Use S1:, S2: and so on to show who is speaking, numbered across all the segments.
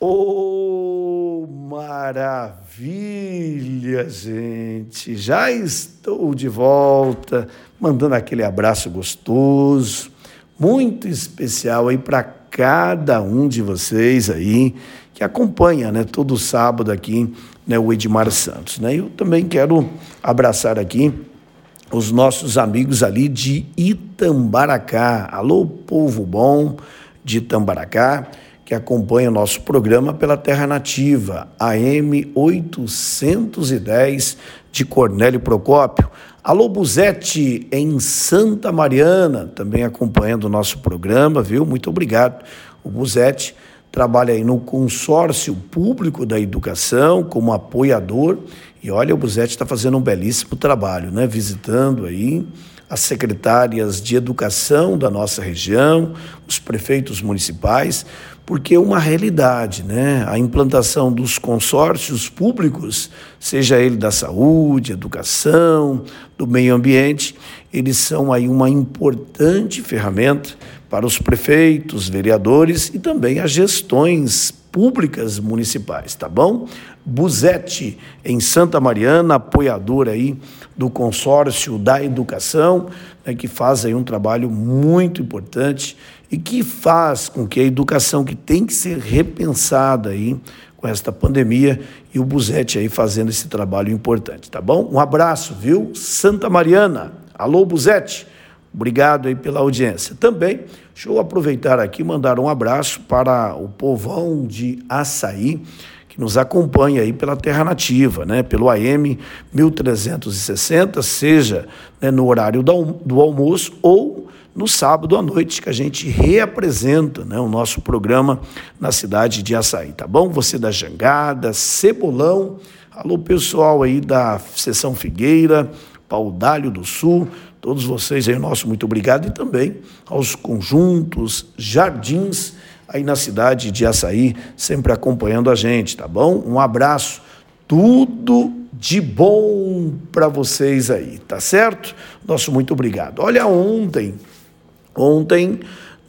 S1: Oh, maravilha, gente! Já estou de volta, mandando aquele abraço gostoso, muito especial aí para cada um de vocês aí que acompanha, né, todo sábado aqui, né, o Edmar Santos, né? Eu também quero abraçar aqui os nossos amigos ali de Itambaracá. Alô, povo bom de Itambaracá que acompanha o nosso programa pela Terra Nativa, AM 810 de Cornélio Procópio. Alô Buzete em Santa Mariana, também acompanhando o nosso programa, viu? Muito obrigado. O Buzete trabalha aí no consórcio público da educação como apoiador e olha, o Buzete está fazendo um belíssimo trabalho, né? Visitando aí as secretárias de educação da nossa região, os prefeitos municipais, porque é uma realidade, né? A implantação dos consórcios públicos, seja ele da saúde, educação, do meio ambiente, eles são aí uma importante ferramenta para os prefeitos, vereadores e também as gestões públicas municipais, tá bom? Buzete, em Santa Mariana, apoiador aí do consórcio da educação, né, que faz aí um trabalho muito importante e que faz com que a educação que tem que ser repensada aí com esta pandemia e o Buzete aí fazendo esse trabalho importante, tá bom? Um abraço, viu? Santa Mariana. Alô, Buzete. Obrigado aí pela audiência. Também, deixa eu aproveitar aqui e mandar um abraço para o povão de Açaí, que nos acompanha aí pela Terra Nativa, né? pelo AM 1360, seja né, no horário do almoço ou no sábado à noite, que a gente reapresenta né, o nosso programa na cidade de Açaí, tá bom? Você da Jangada, Cebolão, alô pessoal aí da Seção Figueira, Paudalho do Sul, todos vocês aí, nosso muito obrigado e também aos conjuntos, jardins aí na cidade de Açaí, sempre acompanhando a gente, tá bom? Um abraço, tudo de bom para vocês aí, tá certo? Nosso muito obrigado. Olha, ontem Ontem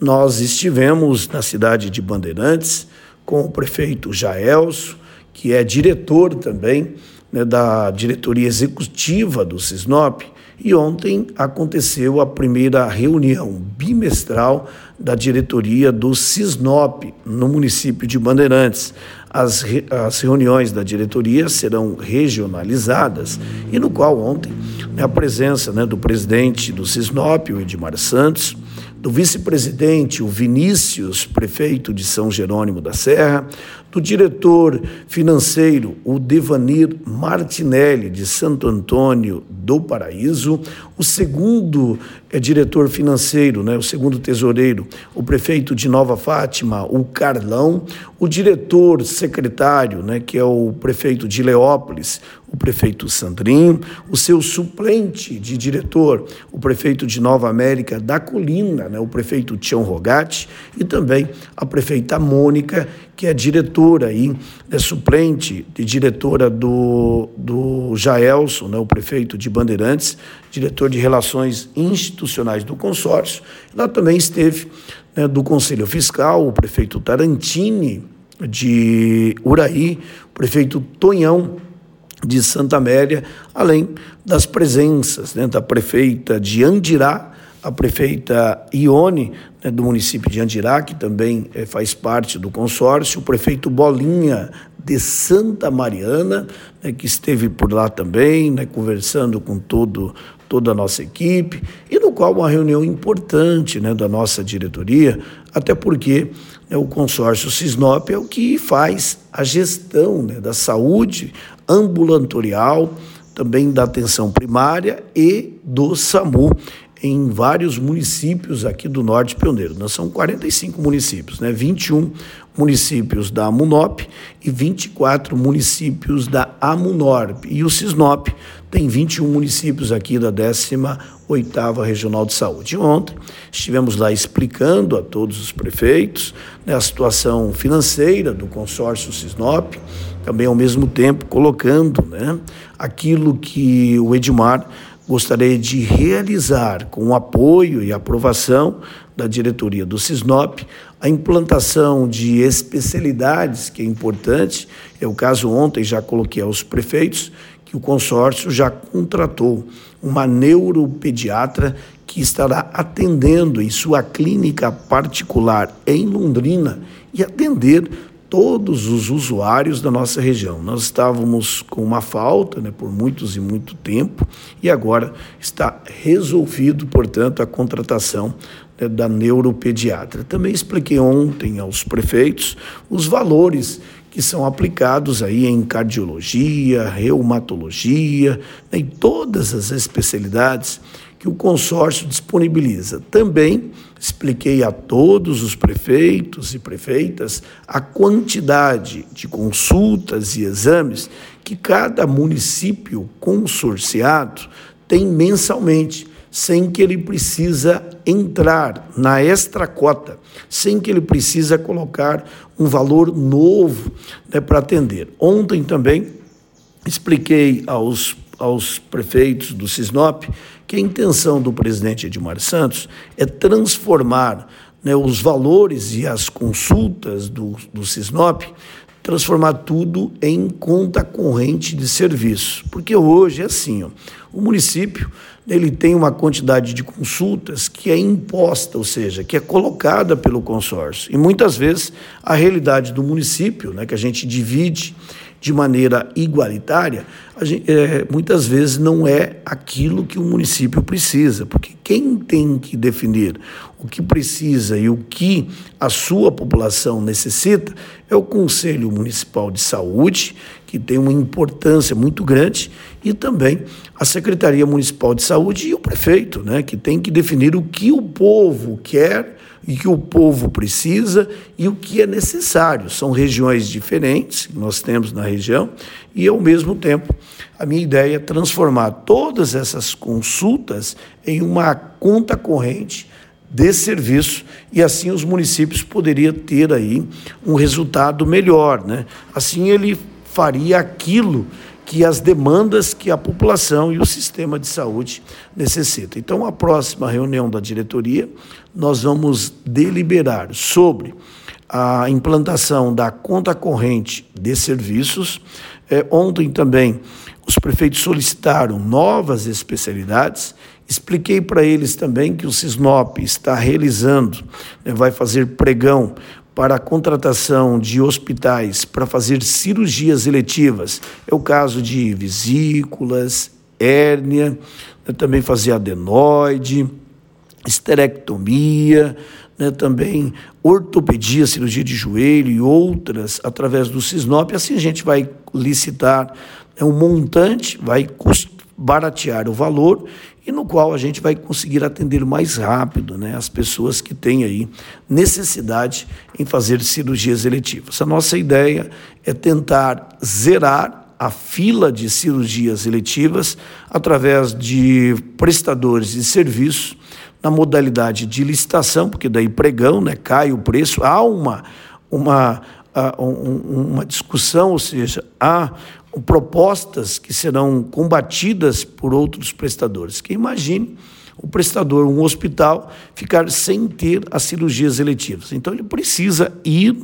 S1: nós estivemos na cidade de Bandeirantes com o prefeito Jaelso, que é diretor também né, da diretoria executiva do Cisnop, e ontem aconteceu a primeira reunião bimestral da diretoria do Cisnop no município de Bandeirantes. As, re, as reuniões da diretoria serão regionalizadas e no qual ontem né, a presença né, do presidente do Cisnop, o Edmar Santos, do vice-presidente, o Vinícius, prefeito de São Jerônimo da Serra, do diretor financeiro, o Devanir Martinelli, de Santo Antônio do Paraíso, o segundo é diretor financeiro, né, o segundo tesoureiro, o prefeito de Nova Fátima, o Carlão, o diretor secretário, né, que é o prefeito de Leópolis, o prefeito Sandrinho, o seu suplente de diretor, o prefeito de Nova América da Colina, né, o prefeito Tião Rogatti, e também a prefeita Mônica, que é diretora aí, é suplente de diretora do, do Jaelson, né, o prefeito de Bandeirantes, diretor de Relações Institucionais do consórcio. Lá também esteve né, do Conselho Fiscal, o prefeito Tarantini de Uraí, o prefeito Tonhão de Santa Amélia, além das presenças né, da prefeita de Andirá, a prefeita Ione, né, do município de Andirá, que também é, faz parte do consórcio, o prefeito Bolinha, de Santa Mariana, né, que esteve por lá também, né, conversando com todo, toda a nossa equipe, e no qual uma reunião importante né, da nossa diretoria, até porque né, o consórcio Cisnop é o que faz a gestão né, da saúde ambulatorial, também da atenção primária e do SAMU em vários municípios aqui do Norte Pioneiro. Nós são 45 municípios, né? 21 municípios da Amunop e 24 municípios da Amunorp. E o Cisnop tem 21 municípios aqui da 18ª Regional de Saúde. Ontem estivemos lá explicando a todos os prefeitos né, a situação financeira do consórcio Cisnop, também ao mesmo tempo colocando né, aquilo que o Edmar gostaria de realizar, com o apoio e aprovação da diretoria do Cisnop, a implantação de especialidades, que é importante. É o caso ontem, já coloquei aos prefeitos, que o consórcio já contratou uma neuropediatra que estará atendendo em sua clínica particular em Londrina e atender todos os usuários da nossa região. Nós estávamos com uma falta né, por muitos e muito tempo e agora está resolvido, portanto, a contratação né, da neuropediatra. Também expliquei ontem aos prefeitos os valores que são aplicados aí em cardiologia, reumatologia, né, em todas as especialidades que o consórcio disponibiliza. Também expliquei a todos os prefeitos e prefeitas a quantidade de consultas e exames que cada município consorciado tem mensalmente, sem que ele precisa entrar na extra cota, sem que ele precisa colocar um valor novo né, para atender. Ontem também expliquei aos, aos prefeitos do Cisnop que a intenção do presidente Edmar Santos é transformar né, os valores e as consultas do, do Cisnop, transformar tudo em conta corrente de serviço. Porque hoje é assim, ó, o município ele tem uma quantidade de consultas que é imposta, ou seja, que é colocada pelo consórcio. E muitas vezes a realidade do município, né, que a gente divide de maneira igualitária, gente, é, muitas vezes não é aquilo que o município precisa, porque quem tem que definir o que precisa e o que a sua população necessita é o Conselho Municipal de Saúde, que tem uma importância muito grande, e também a Secretaria Municipal de Saúde e o prefeito, né, que tem que definir o que o povo quer e que o povo precisa e o que é necessário. São regiões diferentes que nós temos na região e, ao mesmo tempo, a minha ideia é transformar todas essas consultas em uma conta corrente de serviço e assim os municípios poderiam ter aí um resultado melhor, né? Assim ele faria aquilo que as demandas que a população e o sistema de saúde necessitam. Então, a próxima reunião da diretoria, nós vamos deliberar sobre a implantação da conta corrente de serviços. É, ontem também os prefeitos solicitaram novas especialidades. Expliquei para eles também que o Cisnop está realizando, né, vai fazer pregão para a contratação de hospitais para fazer cirurgias eletivas. É o caso de vesículas, hérnia, né, também fazer adenoide, esterectomia, né, também ortopedia, cirurgia de joelho e outras através do Cisnop. Assim a gente vai licitar né, um montante, vai baratear o valor e no qual a gente vai conseguir atender mais rápido né, as pessoas que têm aí necessidade em fazer cirurgias eletivas. A nossa ideia é tentar zerar a fila de cirurgias eletivas através de prestadores de serviço na modalidade de licitação, porque daí pregão, né, cai o preço, há uma, uma, uma discussão, ou seja, há propostas que serão combatidas por outros prestadores. Que imagine o prestador, um hospital, ficar sem ter as cirurgias eletivas. Então ele precisa ir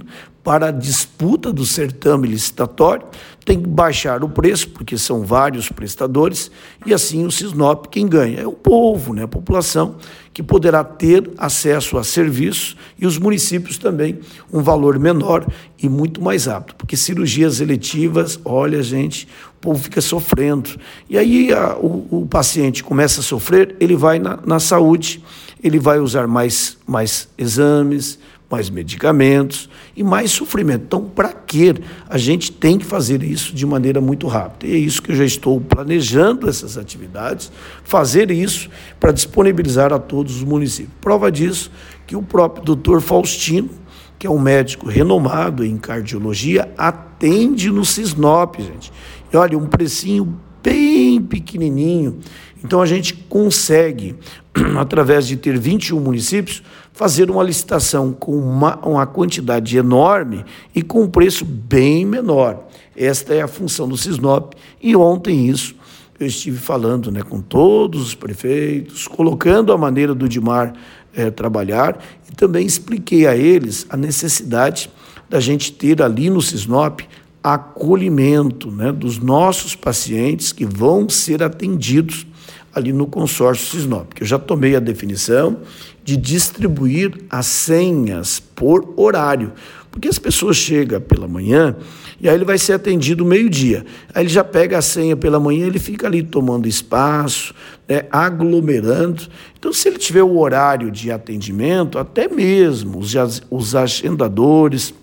S1: para a disputa do certame licitatório, tem que baixar o preço, porque são vários prestadores, e assim o Cisnop quem ganha é o povo, né, a população, que poderá ter acesso a serviços e os municípios também um valor menor e muito mais rápido, porque cirurgias eletivas, olha, gente, o povo fica sofrendo. E aí a, o, o, paciente começa a sofrer, ele vai na, na saúde, ele vai usar mais, mais exames, mais medicamentos e mais sofrimento. Então, para que a gente tem que fazer isso de maneira muito rápida? E é isso que eu já estou planejando essas atividades, fazer isso para disponibilizar a todos os municípios. Prova disso que o próprio doutor Faustino, que é um médico renomado em cardiologia, atende no Cisnop, gente. E olha, um precinho bem pequenininho. Então a gente consegue, através de ter 21 municípios, fazer uma licitação com uma, uma quantidade enorme e com um preço bem menor. Esta é a função do Cisnop e ontem isso eu estive falando né, com todos os prefeitos, colocando a maneira do Dimar é, trabalhar e também expliquei a eles a necessidade da gente ter ali no Cisnop acolhimento né, dos nossos pacientes que vão ser atendidos ali no consórcio Cisnop, que eu já tomei a definição de distribuir as senhas por horário, porque as pessoas chegam pela manhã e aí ele vai ser atendido meio-dia. Aí ele já pega a senha pela manhã, ele fica ali tomando espaço, né, aglomerando. Então, se ele tiver o horário de atendimento, até mesmo os, os agendadores,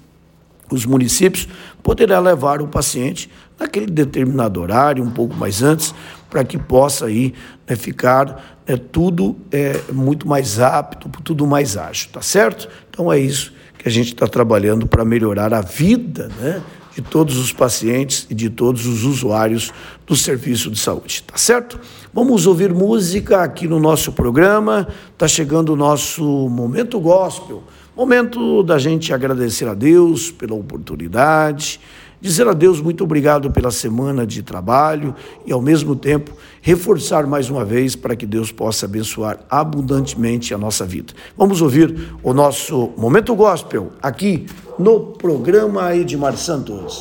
S1: os municípios, poderá levar o paciente naquele determinado horário, um pouco mais antes, para que possa aí né, ficar né, tudo é, muito mais apto, tudo mais ágil, tá certo? Então é isso que a gente está trabalhando para melhorar a vida né, de todos os pacientes e de todos os usuários do serviço de saúde, tá certo? Vamos ouvir música aqui no nosso programa. Tá chegando o nosso momento gospel, momento da gente agradecer a Deus pela oportunidade, dizer a Deus muito obrigado pela semana de trabalho e ao mesmo tempo reforçar mais uma vez para que Deus possa abençoar abundantemente a nossa vida. Vamos ouvir o nosso momento gospel aqui no programa Edmar Santos.